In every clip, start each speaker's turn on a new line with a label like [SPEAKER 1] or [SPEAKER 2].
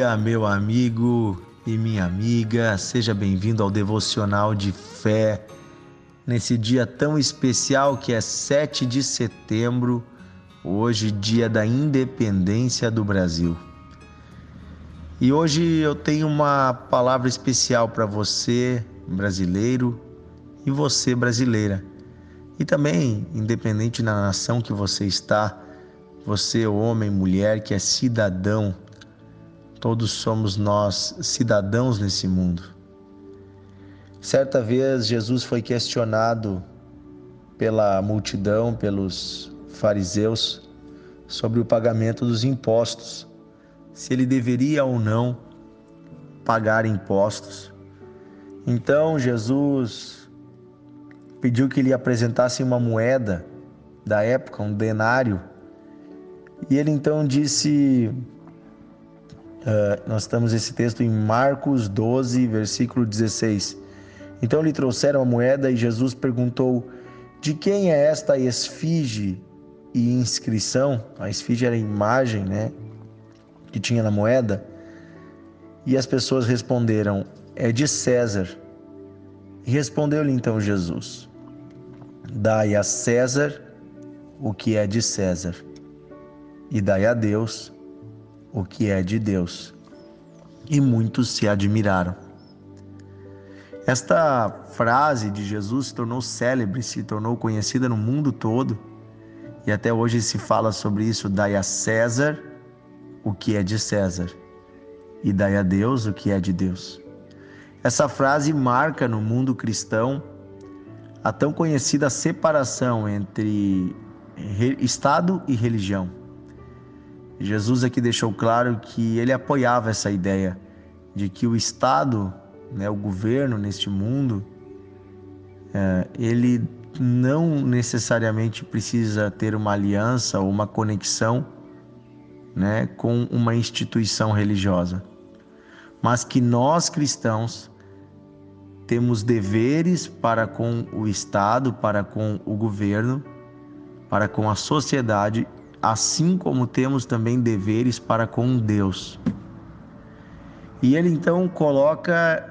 [SPEAKER 1] dia, meu amigo e minha amiga. Seja bem-vindo ao devocional de fé. Nesse dia tão especial que é 7 de setembro, hoje, dia da independência do Brasil. E hoje eu tenho uma palavra especial para você, brasileiro, e você, brasileira. E também, independente da nação que você está, você, homem, mulher, que é cidadão, todos somos nós cidadãos nesse mundo. Certa vez Jesus foi questionado pela multidão, pelos fariseus, sobre o pagamento dos impostos, se ele deveria ou não pagar impostos. Então Jesus pediu que lhe apresentasse uma moeda da época, um denário, e ele então disse: uh, Nós estamos esse texto em Marcos 12, versículo 16. Então lhe trouxeram a moeda e Jesus perguntou: De quem é esta esfinge e inscrição? A esfinge era a imagem, né? Que tinha na moeda. E as pessoas responderam: É de César. Respondeu-lhe então Jesus: Dai a César o que é de César e dai a Deus o que é de Deus. E muitos se admiraram. Esta frase de Jesus se tornou célebre, se tornou conhecida no mundo todo, e até hoje se fala sobre isso: dai a César o que é de César, e dai a Deus o que é de Deus. Essa frase marca no mundo cristão a tão conhecida separação entre Estado e religião. Jesus aqui deixou claro que ele apoiava essa ideia de que o Estado, né, o governo neste mundo, é, ele não necessariamente precisa ter uma aliança ou uma conexão né, com uma instituição religiosa, mas que nós cristãos temos deveres para com o Estado, para com o governo, para com a sociedade assim como temos também deveres para com Deus. E ele então coloca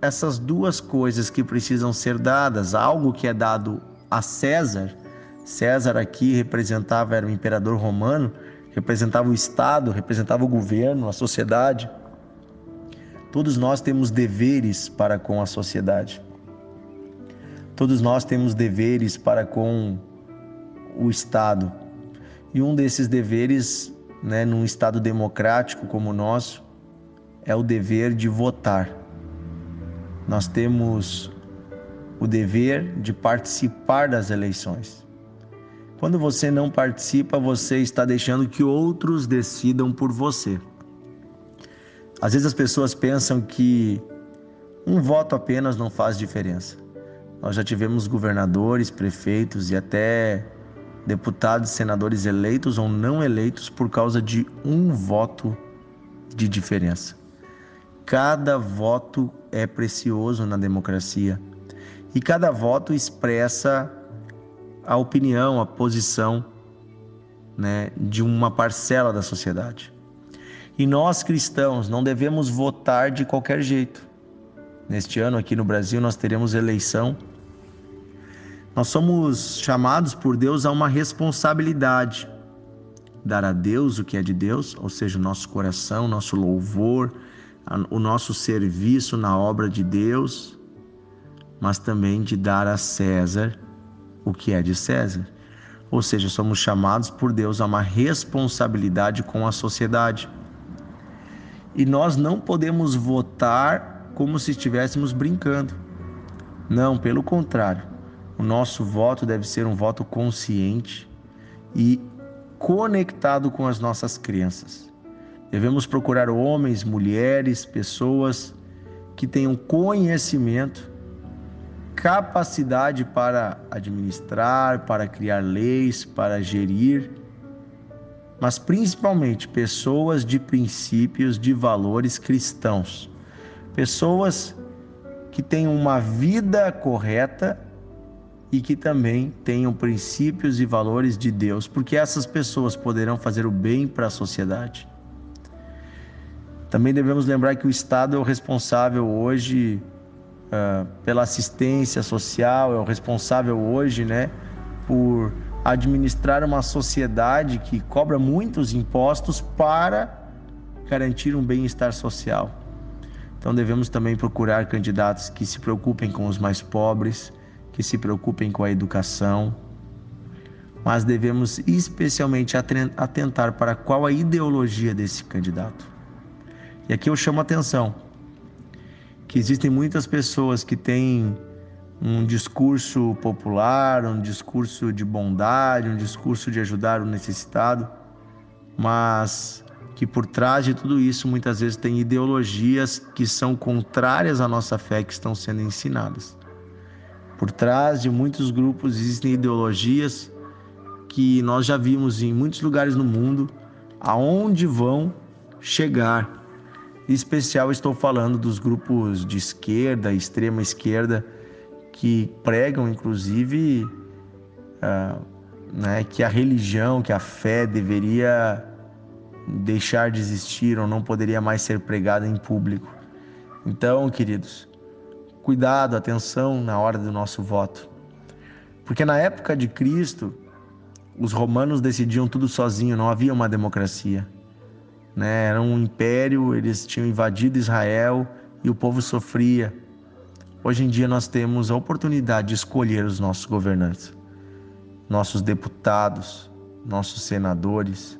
[SPEAKER 1] essas duas coisas que precisam ser dadas, algo que é dado a César. César aqui representava era o imperador romano, representava o estado, representava o governo, a sociedade. Todos nós temos deveres para com a sociedade. Todos nós temos deveres para com o estado, e um desses deveres, né, num Estado democrático como o nosso, é o dever de votar. Nós temos o dever de participar das eleições. Quando você não participa, você está deixando que outros decidam por você. Às vezes as pessoas pensam que um voto apenas não faz diferença. Nós já tivemos governadores, prefeitos e até deputados e senadores eleitos ou não eleitos por causa de um voto de diferença. Cada voto é precioso na democracia e cada voto expressa a opinião, a posição né, de uma parcela da sociedade. E nós cristãos não devemos votar de qualquer jeito. Neste ano aqui no Brasil nós teremos eleição nós somos chamados por Deus a uma responsabilidade. Dar a Deus o que é de Deus, ou seja, o nosso coração, nosso louvor, o nosso serviço na obra de Deus, mas também de dar a César o que é de César. Ou seja, somos chamados por Deus a uma responsabilidade com a sociedade. E nós não podemos votar como se estivéssemos brincando. Não, pelo contrário. O nosso voto deve ser um voto consciente e conectado com as nossas crenças. Devemos procurar homens, mulheres, pessoas que tenham conhecimento, capacidade para administrar, para criar leis, para gerir, mas principalmente pessoas de princípios, de valores cristãos. Pessoas que tenham uma vida correta e que também tenham princípios e valores de Deus, porque essas pessoas poderão fazer o bem para a sociedade. Também devemos lembrar que o Estado é o responsável hoje uh, pela assistência social, é o responsável hoje, né, por administrar uma sociedade que cobra muitos impostos para garantir um bem-estar social. Então devemos também procurar candidatos que se preocupem com os mais pobres, que se preocupem com a educação, mas devemos especialmente atentar para qual a ideologia desse candidato. E aqui eu chamo a atenção que existem muitas pessoas que têm um discurso popular, um discurso de bondade, um discurso de ajudar o necessitado, mas que por trás de tudo isso muitas vezes tem ideologias que são contrárias à nossa fé que estão sendo ensinadas. Por trás de muitos grupos existem ideologias que nós já vimos em muitos lugares no mundo, aonde vão chegar. Em especial estou falando dos grupos de esquerda, extrema esquerda, que pregam inclusive uh, né, que a religião, que a fé deveria deixar de existir ou não poderia mais ser pregada em público. Então, queridos, cuidado, atenção na hora do nosso voto. Porque na época de Cristo, os romanos decidiam tudo sozinho, não havia uma democracia. Né? Era um império, eles tinham invadido Israel e o povo sofria. Hoje em dia nós temos a oportunidade de escolher os nossos governantes, nossos deputados, nossos senadores,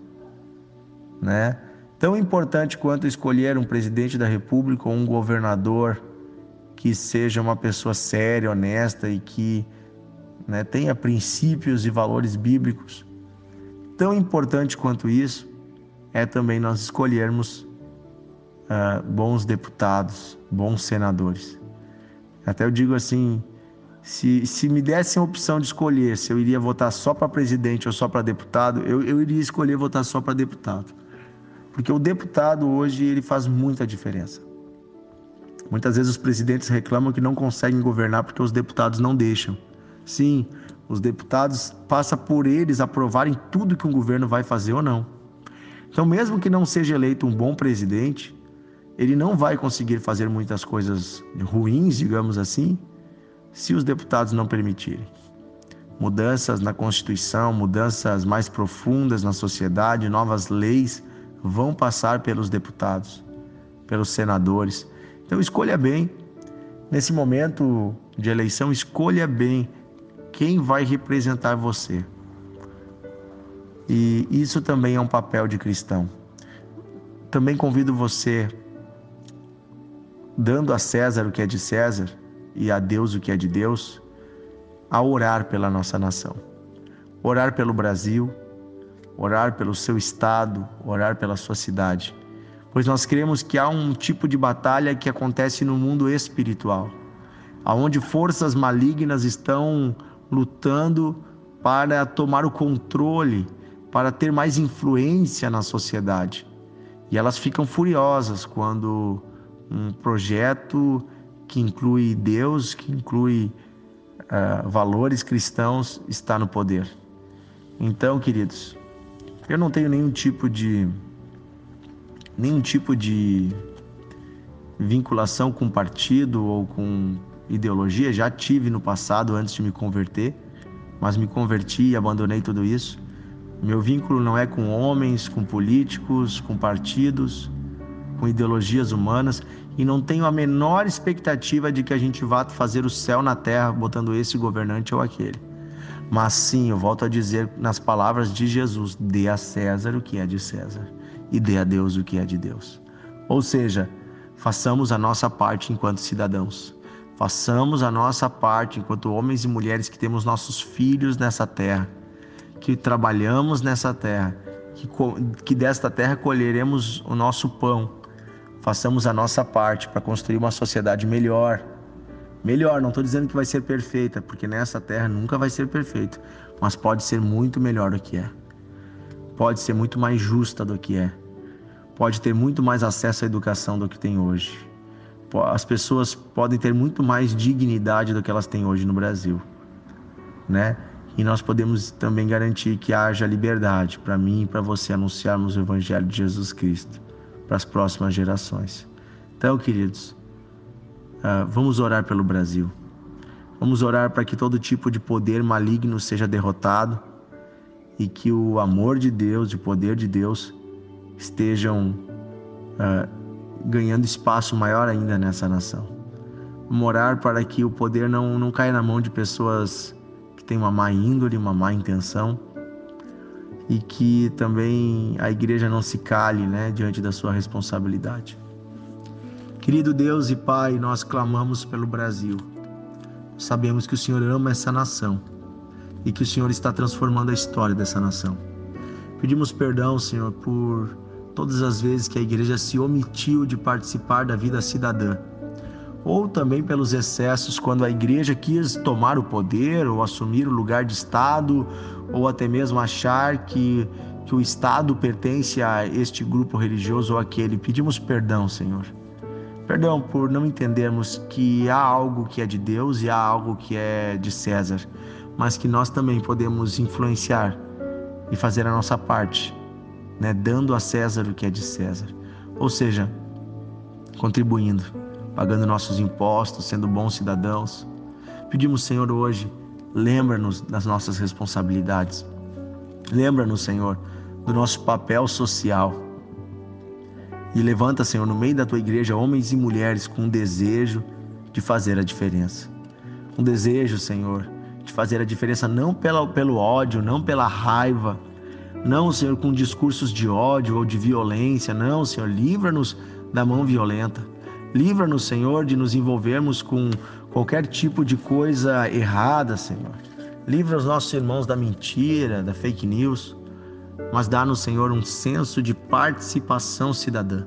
[SPEAKER 1] né? Tão importante quanto escolher um presidente da República ou um governador que seja uma pessoa séria, honesta e que né, tenha princípios e valores bíblicos. Tão importante quanto isso é também nós escolhermos uh, bons deputados, bons senadores. Até eu digo assim, se, se me dessem a opção de escolher se eu iria votar só para presidente ou só para deputado, eu, eu iria escolher votar só para deputado. Porque o deputado hoje ele faz muita diferença. Muitas vezes os presidentes reclamam que não conseguem governar porque os deputados não deixam. Sim, os deputados passa por eles aprovarem tudo que um governo vai fazer ou não. Então, mesmo que não seja eleito um bom presidente, ele não vai conseguir fazer muitas coisas ruins, digamos assim, se os deputados não permitirem. Mudanças na Constituição, mudanças mais profundas na sociedade, novas leis vão passar pelos deputados, pelos senadores. Então escolha bem, nesse momento de eleição, escolha bem quem vai representar você. E isso também é um papel de cristão. Também convido você, dando a César o que é de César e a Deus o que é de Deus, a orar pela nossa nação. Orar pelo Brasil, orar pelo seu estado, orar pela sua cidade. Pois nós cremos que há um tipo de batalha que acontece no mundo espiritual, aonde forças malignas estão lutando para tomar o controle, para ter mais influência na sociedade. E elas ficam furiosas quando um projeto que inclui Deus, que inclui uh, valores cristãos, está no poder. Então, queridos, eu não tenho nenhum tipo de nenhum tipo de vinculação com partido ou com ideologia, já tive no passado antes de me converter, mas me converti e abandonei tudo isso. Meu vínculo não é com homens, com políticos, com partidos, com ideologias humanas e não tenho a menor expectativa de que a gente vá fazer o céu na terra botando esse governante ou aquele. Mas sim, eu volto a dizer nas palavras de Jesus: dê a César o que é de César e dê a Deus o que é de Deus. Ou seja, façamos a nossa parte enquanto cidadãos. Façamos a nossa parte enquanto homens e mulheres que temos nossos filhos nessa terra, que trabalhamos nessa terra, que, que desta terra colheremos o nosso pão. Façamos a nossa parte para construir uma sociedade melhor, Melhor, não estou dizendo que vai ser perfeita, porque nessa terra nunca vai ser perfeita, mas pode ser muito melhor do que é. Pode ser muito mais justa do que é. Pode ter muito mais acesso à educação do que tem hoje. As pessoas podem ter muito mais dignidade do que elas têm hoje no Brasil, né? E nós podemos também garantir que haja liberdade para mim e para você anunciarmos o evangelho de Jesus Cristo, para as próximas gerações. Então, queridos, uh, vamos orar pelo Brasil. Vamos orar para que todo tipo de poder maligno seja derrotado e que o amor de Deus, o poder de Deus estejam uh, ganhando espaço maior ainda nessa nação. Vamos orar para que o poder não, não caia na mão de pessoas que têm uma má índole, uma má intenção e que também a igreja não se cale né, diante da sua responsabilidade. Querido Deus e Pai, nós clamamos pelo Brasil. Sabemos que o Senhor ama essa nação e que o Senhor está transformando a história dessa nação. Pedimos perdão, Senhor, por todas as vezes que a igreja se omitiu de participar da vida cidadã, ou também pelos excessos quando a igreja quis tomar o poder ou assumir o lugar de Estado, ou até mesmo achar que, que o Estado pertence a este grupo religioso ou aquele. Pedimos perdão, Senhor. Perdão por não entendermos que há algo que é de Deus e há algo que é de César, mas que nós também podemos influenciar e fazer a nossa parte, né, dando a César o que é de César. Ou seja, contribuindo, pagando nossos impostos, sendo bons cidadãos. Pedimos, Senhor, hoje, lembra-nos das nossas responsabilidades. Lembra-nos, Senhor, do nosso papel social e levanta, Senhor, no meio da tua igreja homens e mulheres com um desejo de fazer a diferença. Um desejo, Senhor, de fazer a diferença não pela, pelo ódio, não pela raiva, não, Senhor, com discursos de ódio ou de violência. Não, Senhor, livra-nos da mão violenta. Livra-nos, Senhor, de nos envolvermos com qualquer tipo de coisa errada, Senhor. Livra os nossos irmãos da mentira, da fake news mas dá-nos, Senhor, um senso de participação cidadã.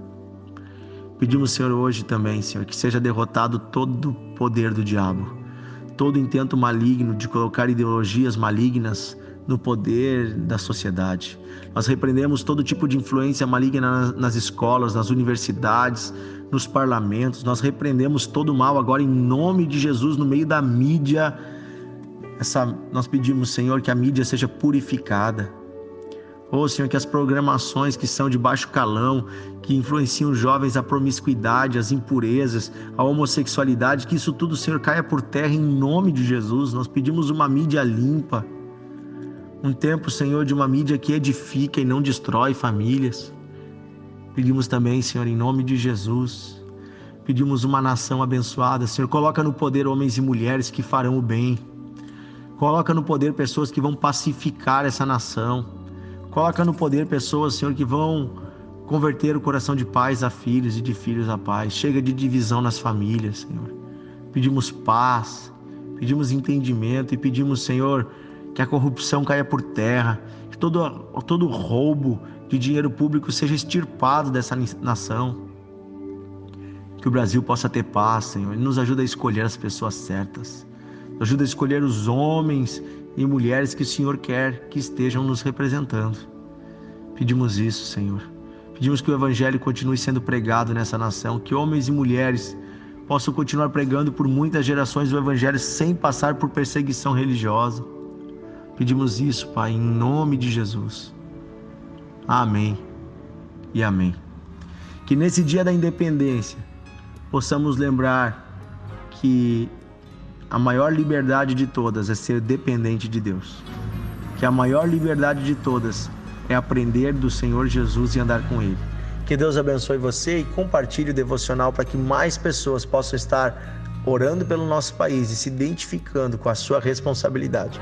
[SPEAKER 1] Pedimos, Senhor, hoje também, Senhor, que seja derrotado todo o poder do diabo, todo intento maligno de colocar ideologias malignas no poder da sociedade. Nós repreendemos todo tipo de influência maligna nas escolas, nas universidades, nos parlamentos. Nós repreendemos todo o mal agora em nome de Jesus no meio da mídia. Essa, nós pedimos, Senhor, que a mídia seja purificada, Oh, Senhor, que as programações que são de baixo calão, que influenciam os jovens à promiscuidade, às impurezas, à homossexualidade, que isso tudo, Senhor, caia por terra em nome de Jesus. Nós pedimos uma mídia limpa. Um tempo, Senhor, de uma mídia que edifica e não destrói famílias. Pedimos também, Senhor, em nome de Jesus. Pedimos uma nação abençoada. Senhor, coloca no poder homens e mulheres que farão o bem. Coloca no poder pessoas que vão pacificar essa nação Coloca no poder pessoas, Senhor, que vão converter o coração de pais a filhos e de filhos a pais. Chega de divisão nas famílias, Senhor. Pedimos paz, pedimos entendimento e pedimos, Senhor, que a corrupção caia por terra, que todo, todo roubo de dinheiro público seja extirpado dessa nação. Que o Brasil possa ter paz, Senhor, e nos ajuda a escolher as pessoas certas. Nos ajuda a escolher os homens e mulheres que o Senhor quer que estejam nos representando. Pedimos isso, Senhor. Pedimos que o Evangelho continue sendo pregado nessa nação, que homens e mulheres possam continuar pregando por muitas gerações o Evangelho sem passar por perseguição religiosa. Pedimos isso, Pai, em nome de Jesus. Amém e amém. Que nesse dia da independência possamos lembrar que a maior liberdade de todas é ser dependente de Deus. Que a maior liberdade de todas é aprender do Senhor Jesus e andar com Ele. Que Deus abençoe você e compartilhe o devocional para que mais pessoas possam estar orando pelo nosso país e se identificando com a sua responsabilidade.